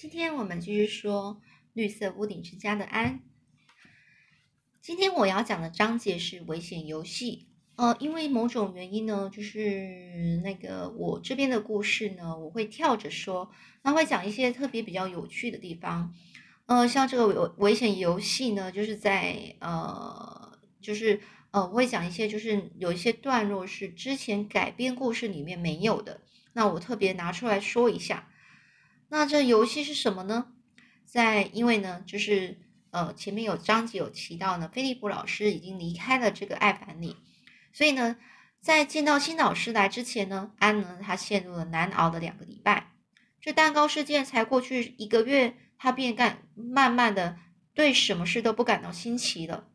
今天我们继续说绿色屋顶之家的安。今天我要讲的章节是危险游戏。呃，因为某种原因呢，就是那个我这边的故事呢，我会跳着说，那会讲一些特别比较有趣的地方。呃，像这个危危险游戏呢，就是在呃，就是呃，我会讲一些，就是有一些段落是之前改编故事里面没有的，那我特别拿出来说一下。那这游戏是什么呢？在因为呢，就是呃前面有章节有提到呢，菲利普老师已经离开了这个爱凡里，所以呢，在见到新老师来之前呢，安呢他陷入了难熬的两个礼拜。这蛋糕事件才过去一个月，他便感慢慢的对什么事都不感到新奇了。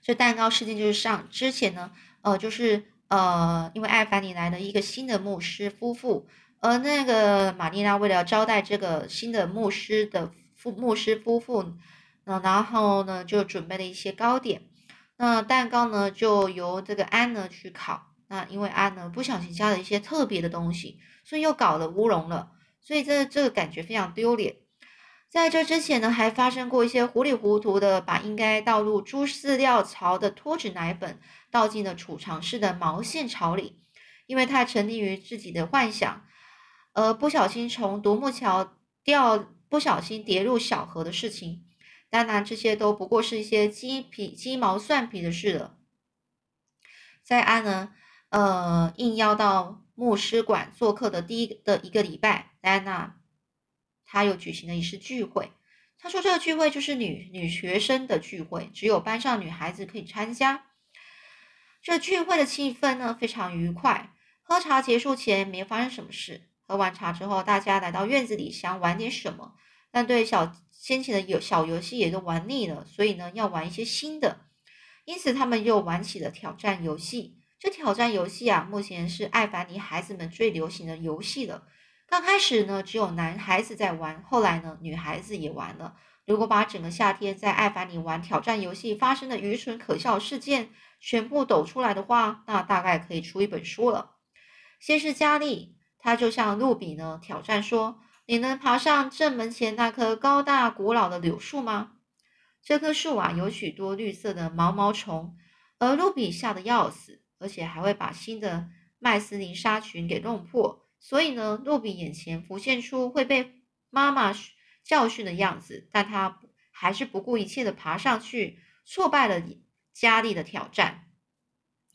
这蛋糕事件就是上之前呢，呃，就是呃，因为爱凡里来了一个新的牧师夫妇。而那个玛丽娜为了招待这个新的牧师的夫牧师夫妇，那然后呢就准备了一些糕点。那蛋糕呢就由这个安呢去烤。那因为安呢不小心加了一些特别的东西，所以又搞了乌龙了。所以这这个感觉非常丢脸。在这之前呢还发生过一些糊里糊涂的把应该倒入猪饲料槽的脱脂奶粉倒进了储藏室的毛线槽里，因为他沉溺于自己的幻想。而不小心从独木桥掉，不小心跌入小河的事情，当然这些都不过是一些鸡皮鸡毛蒜皮的事了。在安呢，呃，应邀到牧师馆做客的第一的一个礼拜，安娜他又举行了一次聚会。他说这个聚会就是女女学生的聚会，只有班上女孩子可以参加。这聚会的气氛呢非常愉快，喝茶结束前没发生什么事。喝完茶之后，大家来到院子里想玩点什么，但对小先前的游小游戏也都玩腻了，所以呢要玩一些新的。因此他们又玩起了挑战游戏。这挑战游戏啊，目前是艾凡尼孩子们最流行的游戏了。刚开始呢只有男孩子在玩，后来呢女孩子也玩了。如果把整个夏天在艾凡尼玩挑战游戏发生的愚蠢可笑事件全部抖出来的话，那大概可以出一本书了。先是佳丽。他就向露比呢挑战说：“你能爬上正门前那棵高大古老的柳树吗？这棵树啊有许多绿色的毛毛虫，而露比吓得要死，而且还会把新的麦斯林纱裙给弄破。所以呢，露比眼前浮现出会被妈妈教训的样子，但他还是不顾一切的爬上去，挫败了佳丽的挑战。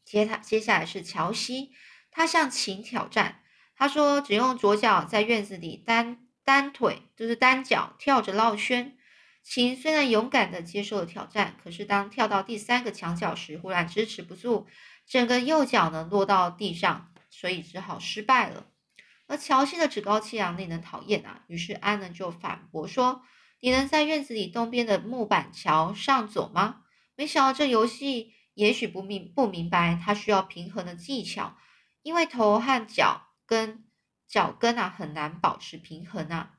接他接下来是乔西，他向琴挑战。”他说：“只用左脚在院子里单单腿，就是单脚跳着绕圈。琴虽然勇敢地接受了挑战，可是当跳到第三个墙角时，忽然支持不住，整个右脚呢落到地上，所以只好失败了。而乔西的趾高气扬令人讨厌啊！于是安呢就反驳说：‘你能在院子里东边的木板桥上走吗？’没想到这游戏也许不明不明白，它需要平衡的技巧，因为头和脚。”跟脚跟啊很难保持平衡啊。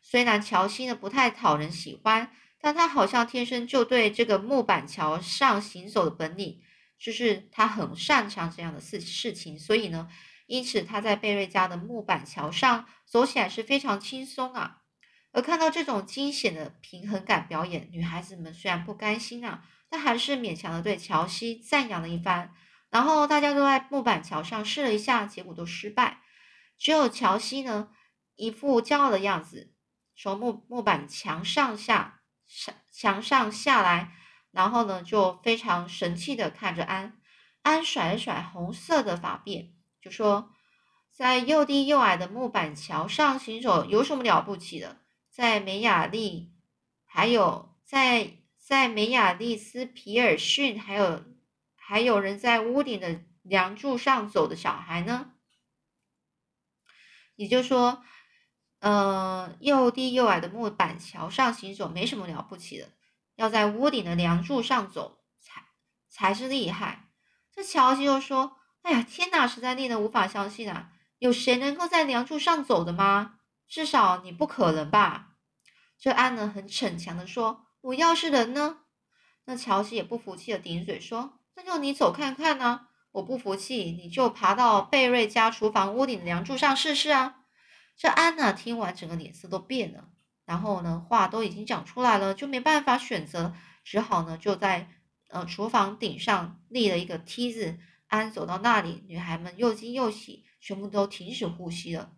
虽然乔西呢不太讨人喜欢，但他好像天生就对这个木板桥上行走的本领，就是他很擅长这样的事事情。所以呢，因此他在贝瑞家的木板桥上走起来是非常轻松啊。而看到这种惊险的平衡感表演，女孩子们虽然不甘心啊，但还是勉强的对乔西赞扬了一番。然后大家都在木板桥上试了一下，结果都失败。只有乔西呢，一副骄傲的样子，从木木板墙上下上墙上下来，然后呢，就非常神气的看着安。安甩了甩红色的发辫，就说：“在又低又矮的木板桥上行走有什么了不起的？在梅雅丽，还有在在梅雅丽斯皮尔逊，还有还有人在屋顶的梁柱上走的小孩呢？”也就是说，呃，又低又矮的木板桥上行走没什么了不起的，要在屋顶的梁柱上走才才是厉害。这乔西又说：“哎呀，天哪，实在令人无法相信啊！有谁能够在梁柱上走的吗？至少你不可能吧？”这安呢很逞强的说：“我要是人呢？”那乔西也不服气的顶嘴说：“那就你走看看呢。”我不服气，你就爬到贝瑞家厨房屋顶的梁柱上试试啊！这安娜听完，整个脸色都变了。然后呢，话都已经讲出来了，就没办法选择，只好呢就在呃厨房顶上立了一个梯子。安走到那里，女孩们又惊又喜，全部都停止呼吸了。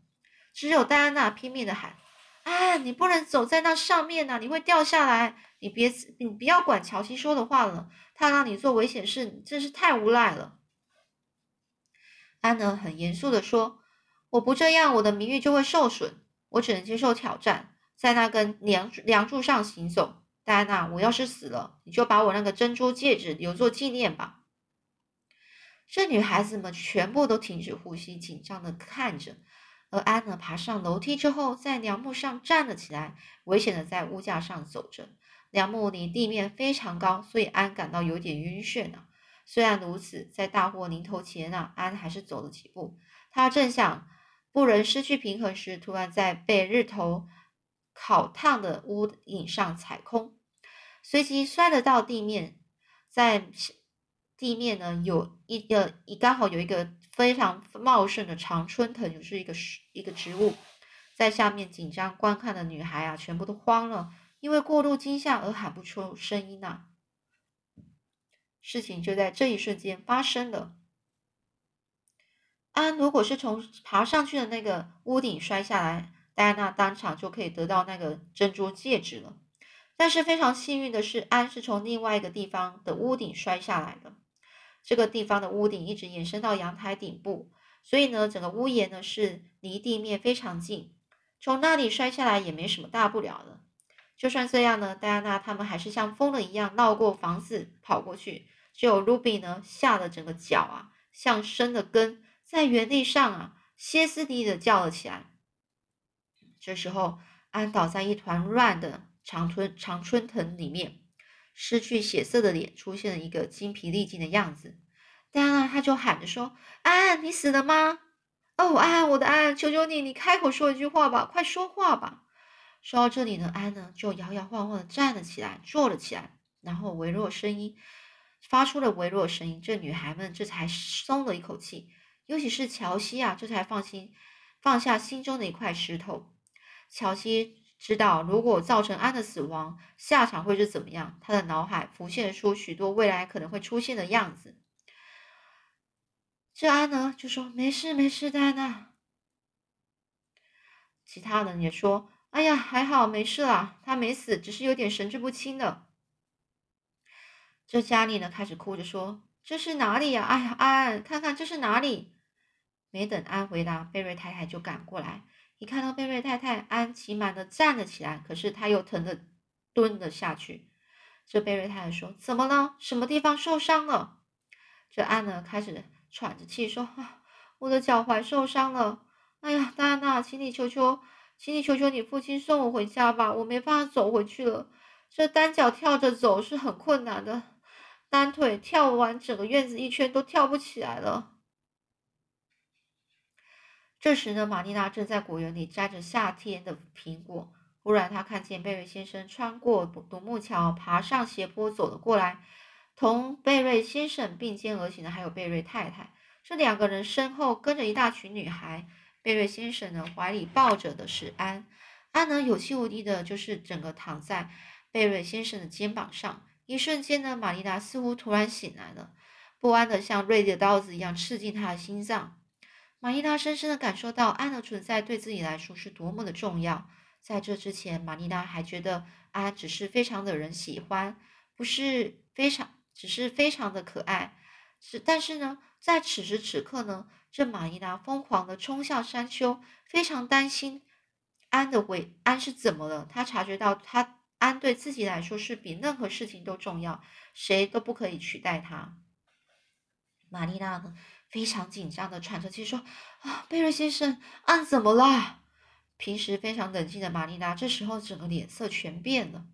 只有戴安娜拼命的喊：“安，你不能走在那上面呐，你会掉下来！你别，你不要管乔西说的话了，他让你做危险事，真是太无赖了。”安呢很严肃的说：“我不这样，我的名誉就会受损，我只能接受挑战。”在那根梁梁柱上行走，戴安娜，我要是死了，你就把我那个珍珠戒指留作纪念吧。这女孩子们全部都停止呼吸，紧张的看着。而安呢，爬上楼梯之后，在梁木上站了起来，危险的在屋架上走着。梁木离地面非常高，所以安感到有点晕眩呢。虽然如此，在大祸临头前啊，安还是走了几步。他正想不忍失去平衡时，突然在被日头。烤烫的屋顶上踩空，随即摔了到地面。在地面呢，有一个一刚好有一个非常茂盛的常春藤，就是一个是一个植物。在下面紧张观看的女孩啊，全部都慌了，因为过度惊吓而喊不出声音呐。事情就在这一瞬间发生了。安如果是从爬上去的那个屋顶摔下来。戴安娜当场就可以得到那个珍珠戒指了，但是非常幸运的是，安是从另外一个地方的屋顶摔下来的。这个地方的屋顶一直延伸到阳台顶部，所以呢，整个屋檐呢是离地面非常近，从那里摔下来也没什么大不了的。就算这样呢，戴安娜他们还是像疯了一样绕过房子跑过去。只有 Ruby 呢，吓得整个脚啊像生了根，在原地上啊歇斯底里的叫了起来。这时候，安倒在一团乱的常春常春藤里面，失去血色的脸出现了一个精疲力尽的样子。戴安娜他就喊着说：“安，你死了吗？哦，安，我的安，求求你，你开口说一句话吧，快说话吧。”说到这里呢，安呢就摇摇晃晃的站了起来，坐了起来，然后微弱声音发出了微弱声音，这女孩们这才松了一口气，尤其是乔西啊，这才放心放下心中的一块石头。乔西知道，如果造成安的死亡，下场会是怎么样？他的脑海浮现出许多未来可能会出现的样子。这安呢，就说：“没事，没事的，安娜。”其他人也说：“哎呀，还好，没事啦，他没死，只是有点神志不清的。”这佳丽呢，开始哭着说：“这是哪里呀？哎呀，安，看看这是哪里？”没等安回答，贝瑞太太就赶过来。一看到贝瑞太太，安琪满的站了起来，可是他又疼的蹲了下去。这贝瑞太太说：“怎么了？什么地方受伤了？”这安呢开始喘着气说：“啊，我的脚踝受伤了。哎呀，戴安娜，请你求求，请你求求你父亲送我回家吧，我没办法走回去了。这单脚跳着走是很困难的，单腿跳完整个院子一圈都跳不起来了。”这时呢，玛丽娜正在果园里摘着夏天的苹果。忽然，她看见贝瑞先生穿过独木桥，爬上斜坡走了过来。同贝瑞先生并肩而行的还有贝瑞太太。这两个人身后跟着一大群女孩。贝瑞先生呢，怀里抱着的是安。安呢，有气无力的，就是整个躺在贝瑞先生的肩膀上。一瞬间呢，玛丽娜似乎突然醒来了，不安的像锐利的刀子一样刺进她的心脏。玛丽娜深深的感受到安的存在对自己来说是多么的重要。在这之前，玛丽娜还觉得安只是非常的人喜欢，不是非常，只是非常的可爱。是，但是呢，在此时此刻呢，这玛丽娜疯狂的冲向山丘，非常担心安的危，安是怎么了？她察觉到，他安对自己来说是比任何事情都重要，谁都不可以取代他。玛丽娜呢？非常紧张的喘着气说：“啊，贝瑞先生，安怎么了？”平时非常冷静的玛丽娜这时候整个脸色全变了。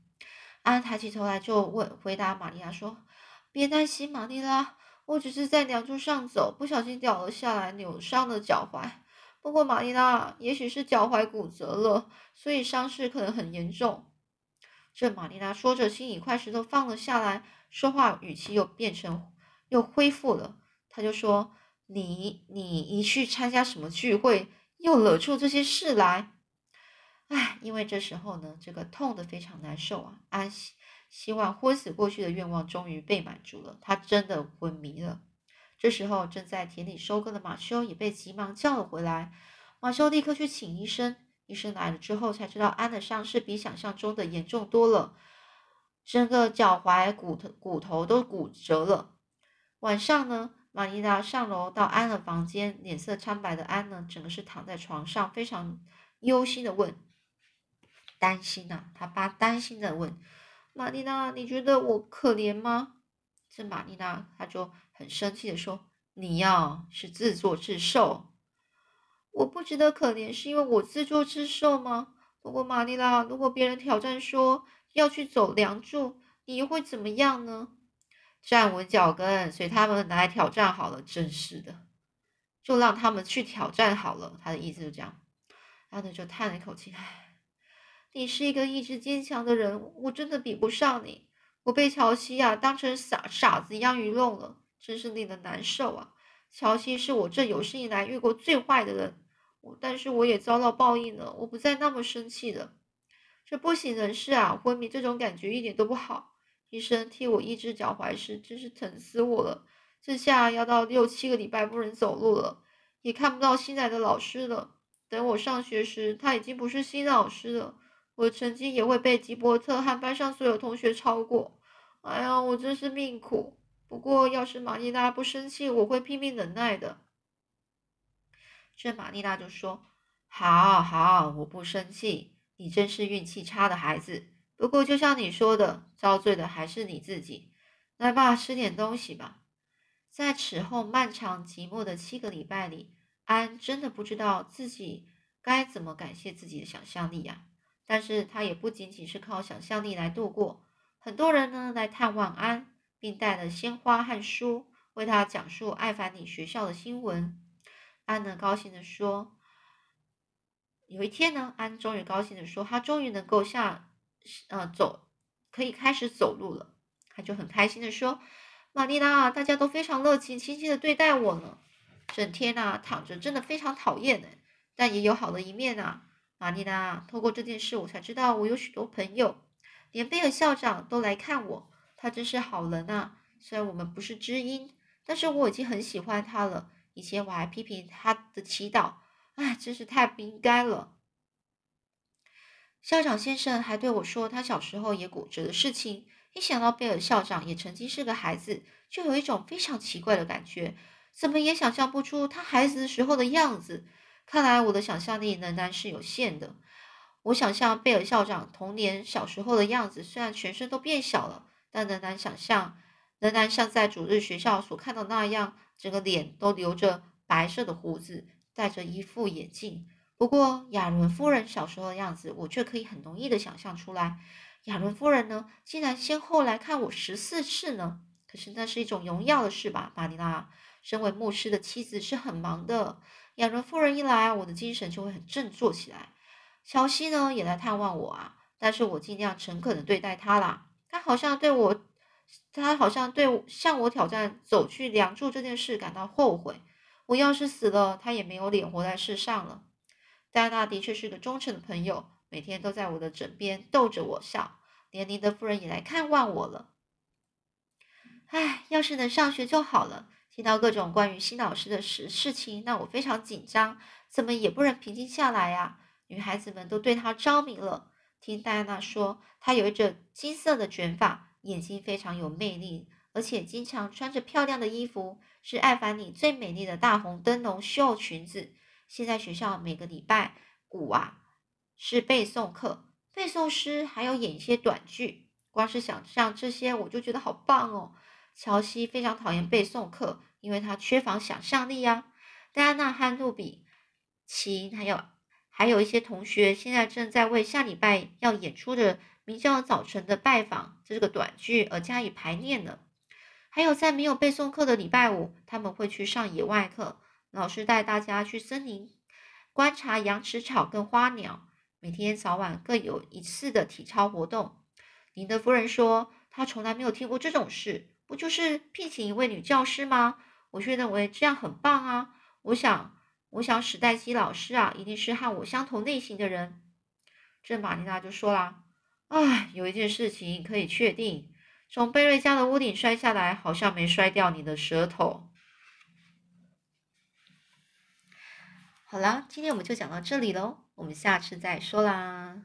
安抬起头来就问回答玛丽娜说：“别担心，玛丽拉，我只是在梁柱上走，不小心掉了下来，扭伤了脚踝。不过玛丽拉，也许是脚踝骨折了，所以伤势可能很严重。”这玛丽娜说着，心里一块石头放了下来，说话语气又变成又恢复了。她就说。你你一去参加什么聚会，又惹出这些事来。唉，因为这时候呢，这个痛得非常难受啊。安希希望昏死过去的愿望终于被满足了，他真的昏迷了。这时候，正在田里收割的马修也被急忙叫了回来。马修立刻去请医生。医生来了之后，才知道安的伤势比想象中的严重多了，整个脚踝骨头骨头都骨折了。晚上呢，玛丽娜上楼到安的房间，脸色苍白的安呢，整个是躺在床上，非常忧心的问：“担心啊？”他爸担心的问：“玛丽娜，你觉得我可怜吗？”这玛丽娜，她就很生气的说：“你呀，是自作自受。我不值得可怜，是因为我自作自受吗？不过玛丽拉，如果别人挑战说要去走梁柱，你会怎么样呢？站稳脚跟，随他们来挑战好了。真是的，就让他们去挑战好了。他的意思就这样。然后就叹了一口气：“唉，你是一个意志坚强的人，我真的比不上你。”我被乔西亚当成傻傻子一样愚弄了，真是令人难受啊！乔西是我这有生以来遇过最坏的人，但是我也遭到报应了，我不再那么生气了。这不省人事啊，昏迷这种感觉一点都不好。医生替我医治脚踝时，真是疼死我了。这下要到六七个礼拜不能走路了，也看不到新来的老师了。等我上学时，他已经不是新老师了。我的成绩也会被吉伯特和班上所有同学超过。哎呀，我真是命苦。不过，要是玛丽娜不生气，我会拼命忍耐的。这玛丽娜就说：“好好，我不生气。你真是运气差的孩子。不过，就像你说的，遭罪的还是你自己。来吧，吃点东西吧。”在此后漫长寂寞的七个礼拜里，安真的不知道自己该怎么感谢自己的想象力呀。但是他也不仅仅是靠想象力来度过，很多人呢来探望安，并带了鲜花和书，为他讲述艾凡尼学校的新闻。安呢高兴的说：“有一天呢，安终于高兴的说，他终于能够下，呃，走，可以开始走路了。他就很开心的说：‘玛丽拉，大家都非常热情、亲切的对待我呢。整天呐躺着，真的非常讨厌呢，但也有好的一面啊。’”玛丽娜，透过这件事，我才知道我有许多朋友，连贝尔校长都来看我，他真是好人啊！虽然我们不是知音，但是我已经很喜欢他了。以前我还批评他的祈祷，唉，真是太不应该了。校长先生还对我说，他小时候也骨折的事情。一想到贝尔校长也曾经是个孩子，就有一种非常奇怪的感觉，怎么也想象不出他孩子的时候的样子。看来我的想象力仍然是有限的。我想象贝尔校长童年小时候的样子，虽然全身都变小了，但仍然想象，仍然像在主日学校所看到那样，整个脸都留着白色的胡子，戴着一副眼镜。不过亚伦夫人小时候的样子，我却可以很容易的想象出来。亚伦夫人呢，竟然先后来看我十四次呢？可是那是一种荣耀的事吧，玛丽拉？身为牧师的妻子是很忙的。亚伦夫人一来，我的精神就会很振作起来。乔西呢也来探望我啊，但是我尽量诚恳的对待他啦。他好像对我，他好像对向我挑战走去梁祝这件事感到后悔。我要是死了，他也没有脸活在世上了。戴安娜的确是个忠诚的朋友，每天都在我的枕边逗着我笑。连尼德夫人也来看望我了。唉，要是能上学就好了。听到各种关于新老师的事事情，让我非常紧张，怎么也不能平静下来呀。女孩子们都对他着迷了。听戴安娜说，她有一整金色的卷发，眼睛非常有魅力，而且经常穿着漂亮的衣服，是艾凡尼最美丽的大红灯笼袖裙子。现在学校每个礼拜五啊是背诵课，背诵诗还要演一些短剧。光是想象这些，我就觉得好棒哦。乔西非常讨厌背诵课。因为他缺乏想象力呀。戴安娜和露比、奇还有还有一些同学，现在正在为下礼拜要演出的名叫《早晨的拜访》这是个短剧而加以排练的。还有在没有背诵课的礼拜五，他们会去上野外课，老师带大家去森林观察羊齿草跟花鸟。每天早晚各有一次的体操活动。林德夫人说，她从来没有听过这种事，不就是聘请一位女教师吗？我却认为这样很棒啊！我想，我想史黛西老师啊，一定是和我相同类型的人。”这玛丽娜就说啦：“唉，有一件事情可以确定，从贝瑞家的屋顶摔下来，好像没摔掉你的舌头。”好啦，今天我们就讲到这里喽，我们下次再说啦。